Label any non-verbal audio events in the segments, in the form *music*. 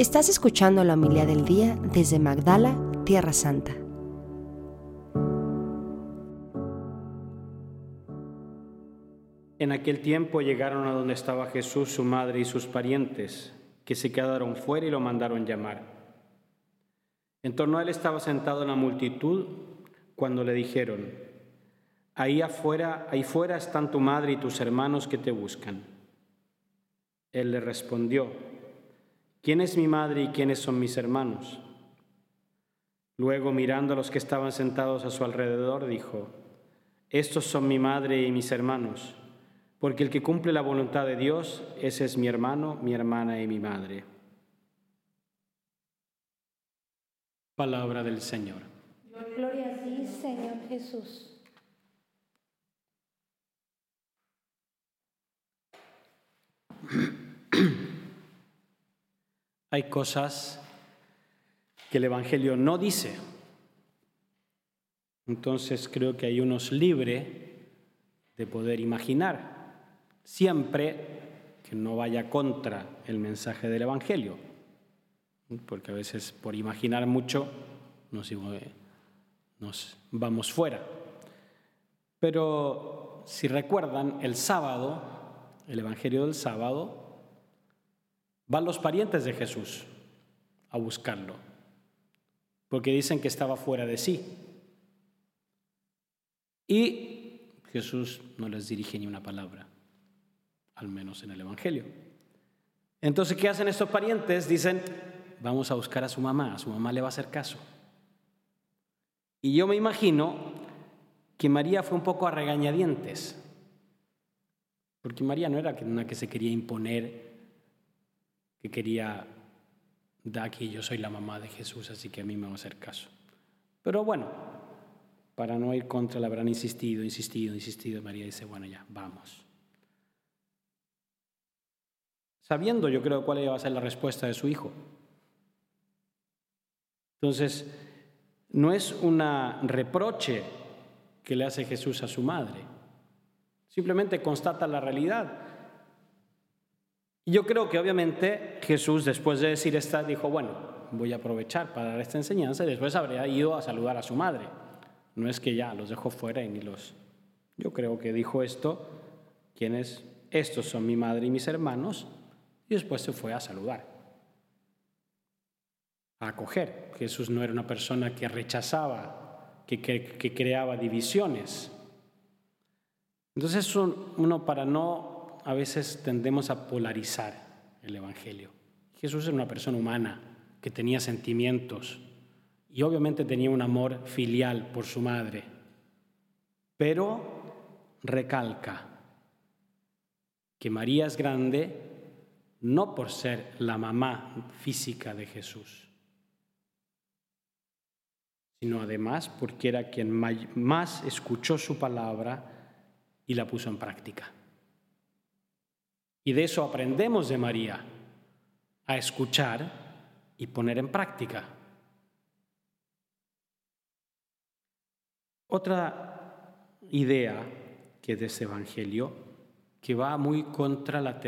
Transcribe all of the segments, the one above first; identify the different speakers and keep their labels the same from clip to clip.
Speaker 1: Estás escuchando la humildad del día desde Magdala, Tierra Santa.
Speaker 2: En aquel tiempo llegaron a donde estaba Jesús, su madre y sus parientes, que se quedaron fuera y lo mandaron llamar. En torno a él estaba sentado la multitud cuando le dijeron, ahí afuera, ahí fuera están tu madre y tus hermanos que te buscan. Él le respondió, ¿quién es mi madre y quiénes son mis hermanos? Luego, mirando a los que estaban sentados a su alrededor, dijo, estos son mi madre y mis hermanos, porque el que cumple la voluntad de Dios, ese es mi hermano, mi hermana y mi madre. Palabra del Señor.
Speaker 3: Gloria a ti, Señor Jesús.
Speaker 2: Hay cosas que el Evangelio no dice. Entonces creo que hay unos libre de poder imaginar, siempre que no vaya contra el mensaje del Evangelio, porque a veces por imaginar mucho nos, nos vamos fuera. Pero si recuerdan, el sábado, el Evangelio del sábado, van los parientes de Jesús a buscarlo, porque dicen que estaba fuera de sí. Y Jesús no les dirige ni una palabra, al menos en el Evangelio. Entonces, ¿qué hacen estos parientes? Dicen, vamos a buscar a su mamá, a su mamá le va a hacer caso. Y yo me imagino que María fue un poco a regañadientes, porque María no era una que se quería imponer, que quería, da aquí yo soy la mamá de Jesús, así que a mí me va a hacer caso. Pero bueno, para no ir contra, la habrán insistido, insistido, insistido. María dice, bueno, ya, vamos. Sabiendo, yo creo, cuál iba a ser la respuesta de su hijo. Entonces, no es un reproche que le hace Jesús a su madre. Simplemente constata la realidad. Yo creo que obviamente Jesús, después de decir esta, dijo, bueno, voy a aprovechar para dar esta enseñanza y después habría ido a saludar a su madre. No es que ya los dejó fuera y ni los... Yo creo que dijo esto, quienes, estos son mi madre y mis hermanos, y después se fue a saludar, a acoger. Jesús no era una persona que rechazaba, que, que, creaba divisiones. Entonces uno para no, a veces tendemos a polarizar el Evangelio. Jesús era una persona humana que tenía sentimientos, y obviamente tenía un amor filial por su madre, pero recalca que María es grande no por ser la mamá física de Jesús, sino además porque era quien más escuchó su palabra y la puso en práctica. Y de eso aprendemos de María, a escuchar y poner en práctica. Otra idea que de ese Evangelio, que va muy contra la,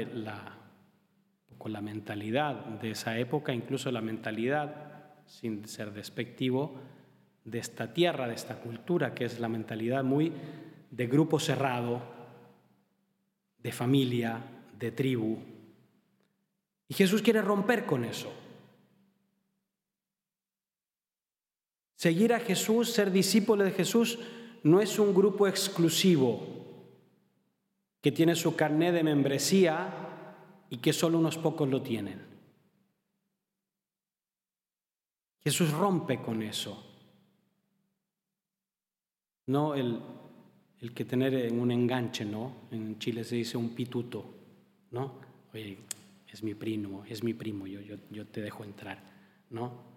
Speaker 2: con la mentalidad de esa época, incluso la mentalidad, sin ser despectivo, de esta tierra, de esta cultura, que es la mentalidad muy de grupo cerrado, de familia, de tribu. Y Jesús quiere romper con eso. Seguir a Jesús, ser discípulo de Jesús, no es un grupo exclusivo que tiene su carnet de membresía y que solo unos pocos lo tienen. Jesús rompe con eso. No el, el que tener un enganche, ¿no? En Chile se dice un pituto, ¿no? Oye, es mi primo, es mi primo, yo, yo, yo te dejo entrar, ¿no?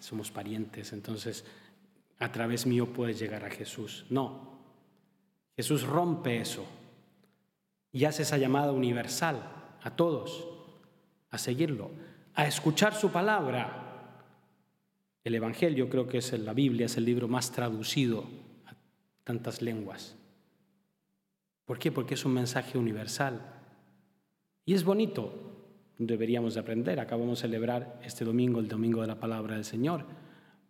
Speaker 2: somos parientes, entonces a través mío puedes llegar a Jesús. No, Jesús rompe eso y hace esa llamada universal a todos a seguirlo, a escuchar su palabra. El Evangelio creo que es la Biblia, es el libro más traducido a tantas lenguas. ¿Por qué? Porque es un mensaje universal. Y es bonito deberíamos aprender. Acabamos de celebrar este domingo, el domingo de la palabra del Señor.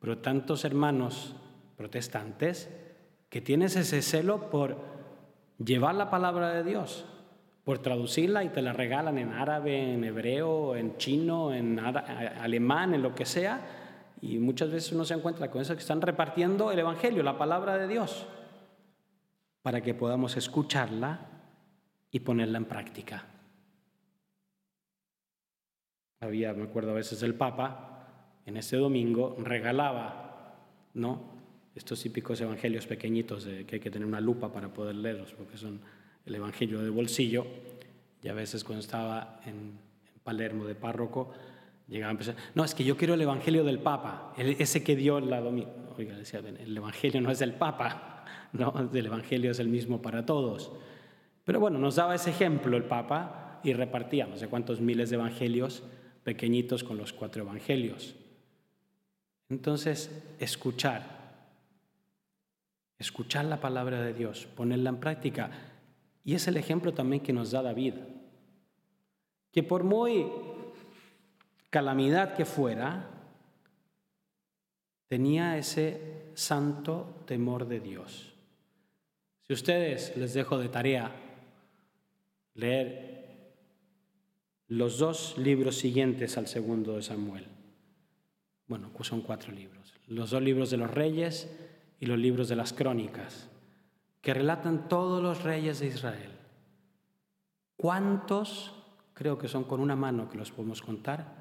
Speaker 2: Pero tantos hermanos protestantes que tienes ese celo por llevar la palabra de Dios, por traducirla y te la regalan en árabe, en hebreo, en chino, en alemán, en lo que sea, y muchas veces uno se encuentra con eso que están repartiendo el Evangelio, la palabra de Dios, para que podamos escucharla y ponerla en práctica. Había, me acuerdo a veces, el Papa en ese domingo regalaba, ¿no? Estos típicos evangelios pequeñitos de, que hay que tener una lupa para poder leerlos, porque son el evangelio de bolsillo. Y a veces cuando estaba en, Palermo de párroco, llegaba a empezar, no, es que yo quiero el evangelio del Papa, ese que dio la domingo. Oiga, decía, el evangelio no es del Papa, *laughs* no, el evangelio es el mismo para todos. Pero bueno, nos daba ese ejemplo el Papa y repartía no sé cuántos miles de evangelios pequeñitos con los cuatro evangelios. Entonces, escuchar, escuchar la palabra de Dios, ponerla en práctica. Y es el ejemplo también que nos da David, que por muy calamidad que fuera, tenía ese santo temor de Dios. Si ustedes les dejo de tarea leer los dos libros siguientes al segundo de Samuel, bueno, pues son cuatro libros, los dos libros de los reyes y los libros de las crónicas, que relatan todos los reyes de Israel. ¿Cuántos, creo que son con una mano que los podemos contar,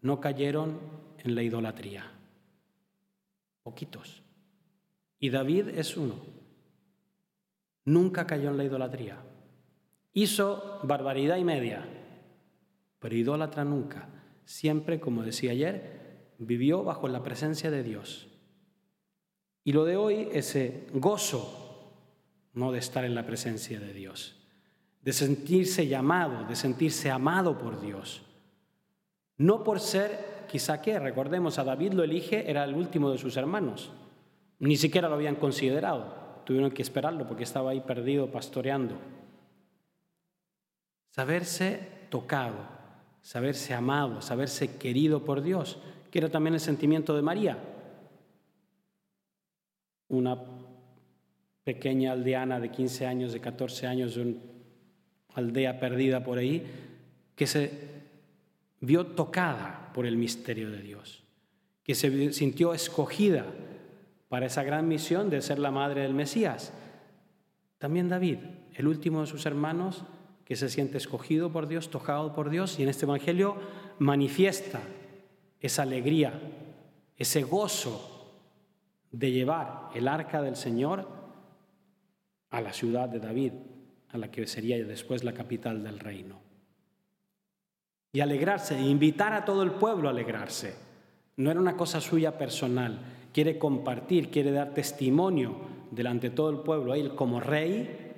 Speaker 2: no cayeron en la idolatría? Poquitos. Y David es uno. Nunca cayó en la idolatría. Hizo barbaridad y media, pero idólatra nunca. Siempre, como decía ayer, vivió bajo la presencia de Dios. Y lo de hoy, ese gozo, no de estar en la presencia de Dios, de sentirse llamado, de sentirse amado por Dios. No por ser, quizá que, recordemos, a David lo elige, era el último de sus hermanos. Ni siquiera lo habían considerado. Tuvieron que esperarlo porque estaba ahí perdido pastoreando. Saberse tocado, saberse amado, saberse querido por Dios, que era también el sentimiento de María una pequeña aldeana de 15 años, de 14 años, de una aldea perdida por ahí, que se vio tocada por el misterio de Dios, que se sintió escogida para esa gran misión de ser la madre del Mesías. También David, el último de sus hermanos, que se siente escogido por Dios, tocado por Dios, y en este Evangelio manifiesta esa alegría, ese gozo de llevar el arca del Señor a la ciudad de David, a la que sería después la capital del reino. Y alegrarse, e invitar a todo el pueblo a alegrarse. No era una cosa suya personal, quiere compartir, quiere dar testimonio delante de todo el pueblo, él como rey,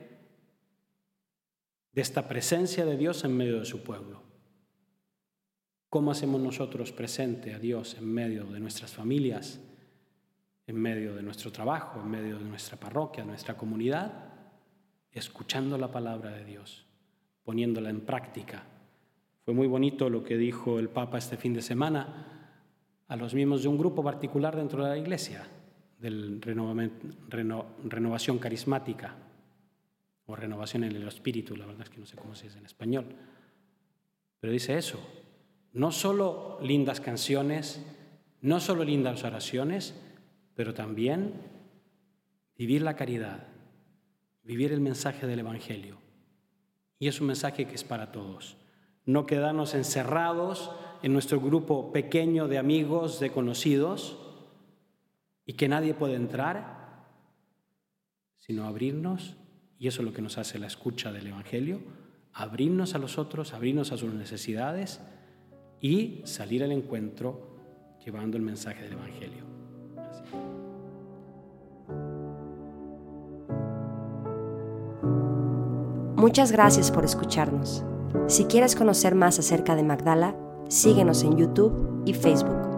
Speaker 2: de esta presencia de Dios en medio de su pueblo. ¿Cómo hacemos nosotros presente a Dios en medio de nuestras familias? en medio de nuestro trabajo, en medio de nuestra parroquia, nuestra comunidad, escuchando la palabra de Dios, poniéndola en práctica. Fue muy bonito lo que dijo el Papa este fin de semana a los miembros de un grupo particular dentro de la Iglesia, del renovación carismática o renovación en el espíritu, la verdad es que no sé cómo se dice en español, pero dice eso, no solo lindas canciones, no solo lindas oraciones, pero también vivir la caridad, vivir el mensaje del Evangelio. Y es un mensaje que es para todos. No quedarnos encerrados en nuestro grupo pequeño de amigos, de conocidos, y que nadie puede entrar, sino abrirnos, y eso es lo que nos hace la escucha del Evangelio, abrirnos a los otros, abrirnos a sus necesidades y salir al encuentro llevando el mensaje del Evangelio.
Speaker 1: Muchas gracias por escucharnos. Si quieres conocer más acerca de Magdala, síguenos en YouTube y Facebook.